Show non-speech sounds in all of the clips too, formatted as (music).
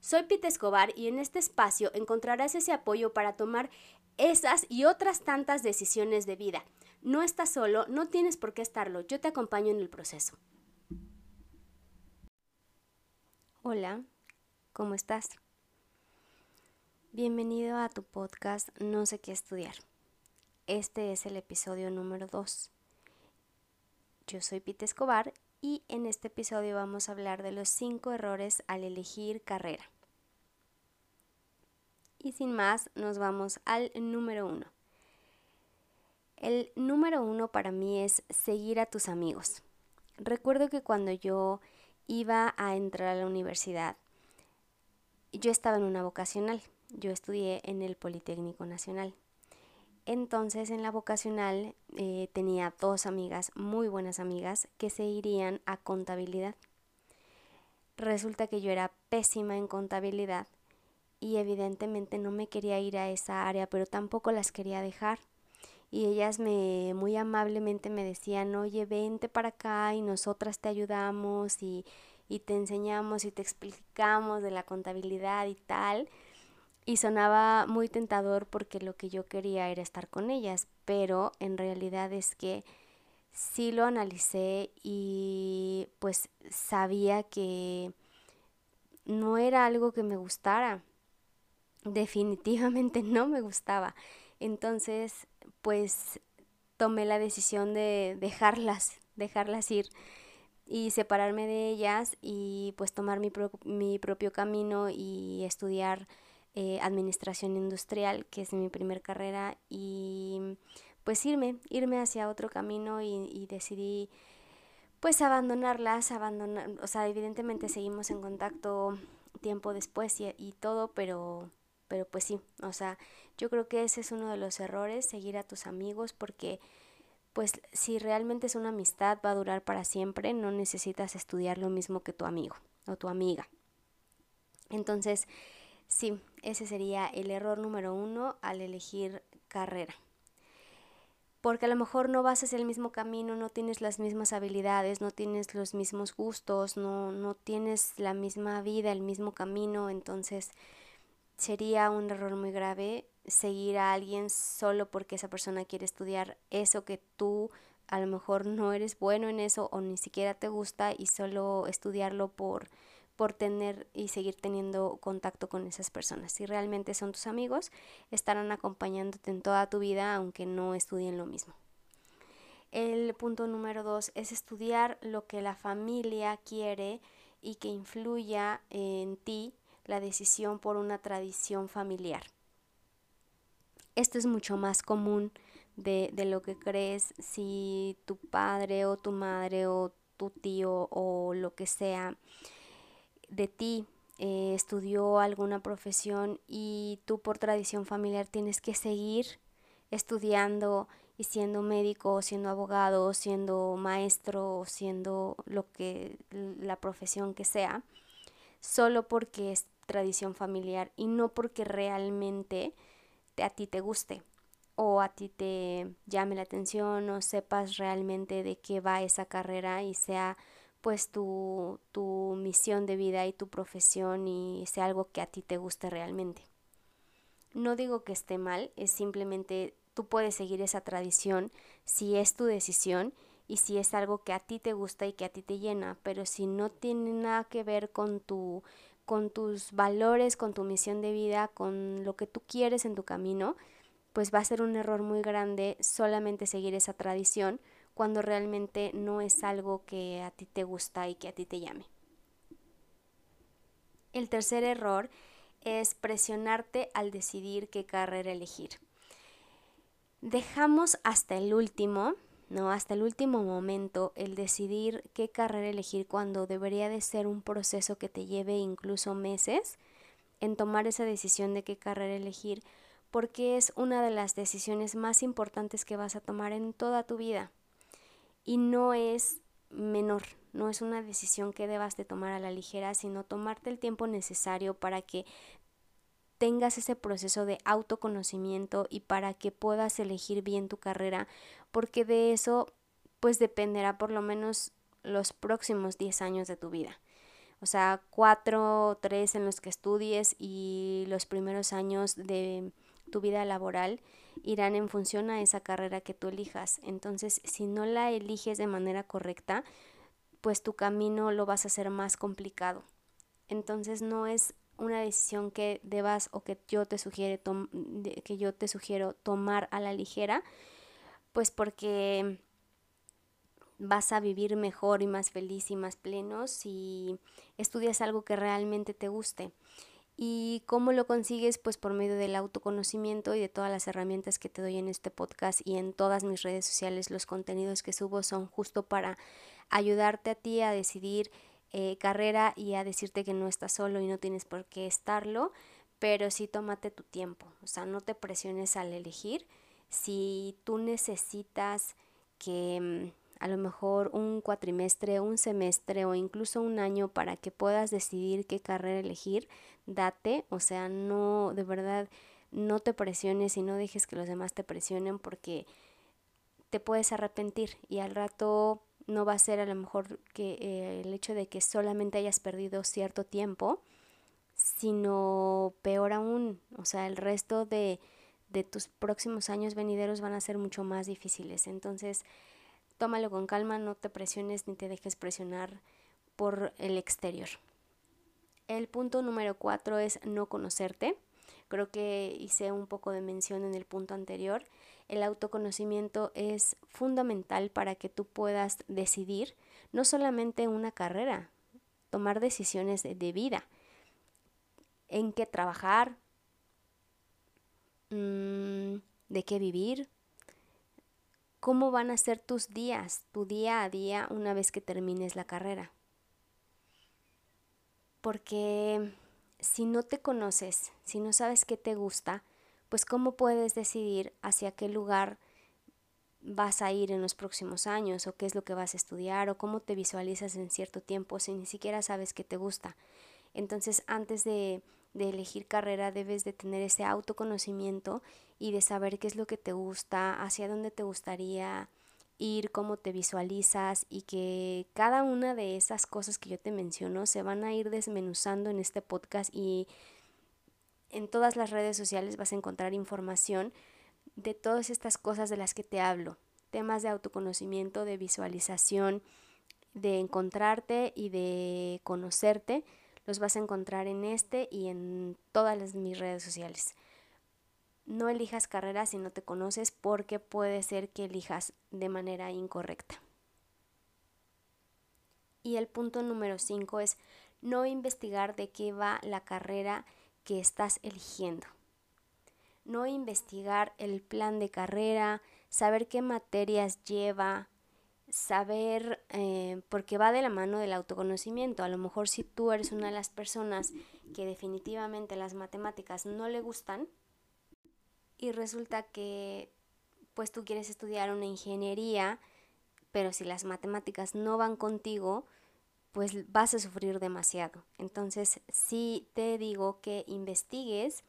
Soy Pete Escobar y en este espacio encontrarás ese apoyo para tomar esas y otras tantas decisiones de vida. No estás solo, no tienes por qué estarlo, yo te acompaño en el proceso. Hola, ¿cómo estás? Bienvenido a tu podcast No sé qué estudiar. Este es el episodio número 2. Yo soy Pete Escobar y en este episodio vamos a hablar de los 5 errores al elegir carrera. Y sin más, nos vamos al número uno. El número uno para mí es seguir a tus amigos. Recuerdo que cuando yo iba a entrar a la universidad, yo estaba en una vocacional. Yo estudié en el Politécnico Nacional. Entonces en la vocacional eh, tenía dos amigas, muy buenas amigas, que se irían a contabilidad. Resulta que yo era pésima en contabilidad y evidentemente no me quería ir a esa área, pero tampoco las quería dejar. Y ellas me muy amablemente me decían, oye, vente para acá y nosotras te ayudamos y, y te enseñamos y te explicamos de la contabilidad y tal. Y sonaba muy tentador porque lo que yo quería era estar con ellas, pero en realidad es que sí lo analicé y pues sabía que no era algo que me gustara definitivamente (laughs) no me gustaba. Entonces, pues tomé la decisión de dejarlas, dejarlas ir y separarme de ellas y pues tomar mi, mi propio camino y estudiar eh, administración industrial, que es mi primer carrera, y pues irme, irme hacia otro camino y, decidí pues abandonarlas, abandonar, o sea, evidentemente seguimos en contacto tiempo después y todo, pero pero pues sí, o sea, yo creo que ese es uno de los errores, seguir a tus amigos, porque pues si realmente es una amistad va a durar para siempre, no necesitas estudiar lo mismo que tu amigo o tu amiga. Entonces, sí, ese sería el error número uno al elegir carrera. Porque a lo mejor no vas hacia el mismo camino, no tienes las mismas habilidades, no tienes los mismos gustos, no, no tienes la misma vida, el mismo camino, entonces sería un error muy grave seguir a alguien solo porque esa persona quiere estudiar eso que tú a lo mejor no eres bueno en eso o ni siquiera te gusta y solo estudiarlo por por tener y seguir teniendo contacto con esas personas. Si realmente son tus amigos, estarán acompañándote en toda tu vida aunque no estudien lo mismo. El punto número dos es estudiar lo que la familia quiere y que influya en ti la decisión por una tradición familiar. Esto es mucho más común de, lo que crees si tu padre o tu madre o tu tío o lo que sea de ti eh, estudió alguna profesión y tú por tradición familiar tienes que seguir estudiando y siendo médico, siendo abogado, siendo maestro, siendo lo que la profesión que sea, solo porque tradición familiar y no porque realmente a ti te guste o a ti te llame la atención o sepas realmente de qué va esa carrera y sea pues tu, tu misión de vida y tu profesión y sea algo que a ti te guste realmente. No digo que esté mal, es simplemente tú puedes seguir esa tradición si es tu decisión y si es algo que a ti te gusta y que a ti te llena, pero si no tiene nada que ver con tu con tus valores, con tu misión de vida, con lo que tú quieres en tu camino, pues va a ser un error muy grande solamente seguir esa tradición cuando realmente no es algo que a ti te gusta y que a ti te llame. El tercer error es presionarte al decidir qué carrera elegir. Dejamos hasta el último ¿no? Hasta el último momento, el decidir qué carrera elegir cuando debería de ser un proceso que te lleve incluso meses en tomar esa decisión de qué carrera elegir, porque es una de las decisiones más importantes que vas a tomar en toda tu vida. Y no es menor, no es una decisión que debas de tomar a la ligera, sino tomarte el tiempo necesario para que tengas ese proceso de autoconocimiento y para que puedas elegir bien tu carrera, porque de eso pues dependerá por lo menos los próximos 10 años de tu vida. O sea, cuatro o tres en los que estudies y los primeros años de tu vida laboral irán en función a esa carrera que tú elijas. Entonces, si no la eliges de manera correcta, pues tu camino lo vas a hacer más complicado. Entonces, no es una decisión que debas o que yo te sugiere que yo te sugiero tomar a la ligera, pues porque vas a vivir mejor y más feliz y más pleno si estudias algo que realmente te guste. ¿Y cómo lo consigues? Pues por medio del autoconocimiento y de todas las herramientas que te doy en este podcast y en todas mis redes sociales. Los contenidos que subo son justo para ayudarte a ti a decidir eh, carrera y a decirte que no estás solo y no tienes por qué estarlo, pero sí tómate tu tiempo, o sea, no te presiones al elegir. Si tú necesitas que mm, a lo mejor un cuatrimestre, un semestre o incluso un año para que puedas decidir qué carrera elegir, date, o sea, no, de verdad, no te presiones y no dejes que los demás te presionen porque te puedes arrepentir y al rato no va a ser a lo mejor que eh, el hecho de que solamente hayas perdido cierto tiempo, sino peor aún, o sea, el resto de, de tus próximos años venideros van a ser mucho más difíciles. Entonces, tómalo con calma, no te presiones ni te dejes presionar por el exterior. El punto número cuatro es no conocerte. Creo que hice un poco de mención en el punto anterior el autoconocimiento es fundamental para que tú puedas decidir no solamente una carrera, tomar decisiones de vida, en qué trabajar, mm, de qué vivir, cómo van a ser tus días, tu día a día una vez que termines la carrera. Porque si no te conoces, si no sabes qué te gusta, pues cómo puedes decidir hacia qué lugar vas a ir en los próximos años o qué es lo que vas a estudiar o cómo te visualizas en cierto tiempo si ni siquiera sabes qué te gusta. Entonces antes de, de elegir carrera debes de tener ese autoconocimiento y de saber qué es lo que te gusta, hacia dónde te gustaría ir, cómo te visualizas y que cada una de esas cosas que yo te menciono se van a ir desmenuzando en este podcast y en todas las redes sociales vas a encontrar información de todas estas cosas de las que te hablo. Temas de autoconocimiento, de visualización, de encontrarte y de conocerte, los vas a encontrar en este y en todas mis redes sociales. No elijas carreras si no te conoces porque puede ser que elijas de manera incorrecta. Y el punto número 5 es no investigar de qué va la carrera que estás eligiendo. No investigar el plan de carrera, saber qué materias lleva, saber, eh, porque va de la mano del autoconocimiento. A lo mejor si tú eres una de las personas que definitivamente las matemáticas no le gustan y resulta que pues tú quieres estudiar una ingeniería, pero si las matemáticas no van contigo, pues vas a sufrir demasiado. Entonces sí te digo que investigues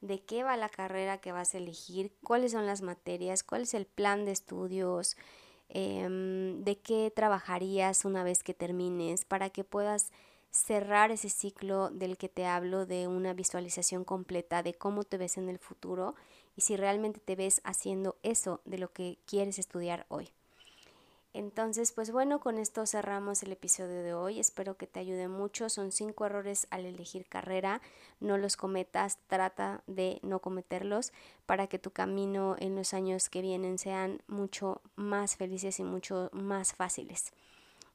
de qué va la carrera que vas a elegir, cuáles son las materias, cuál es el plan de estudios, em, de qué trabajarías una vez que termines, para que puedas cerrar ese ciclo del que te hablo de una visualización completa de cómo te ves en el futuro y si realmente te ves haciendo eso de lo que quieres estudiar hoy. Entonces, pues bueno, con esto cerramos el episodio de hoy. Espero que te ayude mucho. Son cinco errores al elegir carrera. No los cometas, trata de no cometerlos para que tu camino en los años que vienen sean mucho más felices y mucho más fáciles.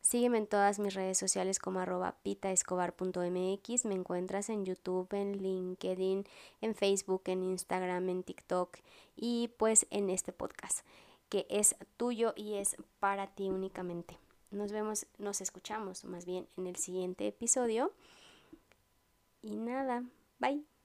Sígueme en todas mis redes sociales como arroba pitaescobar.mx. Me encuentras en YouTube, en LinkedIn, en Facebook, en Instagram, en TikTok y pues en este podcast que es tuyo y es para ti únicamente. Nos vemos, nos escuchamos más bien en el siguiente episodio. Y nada, bye.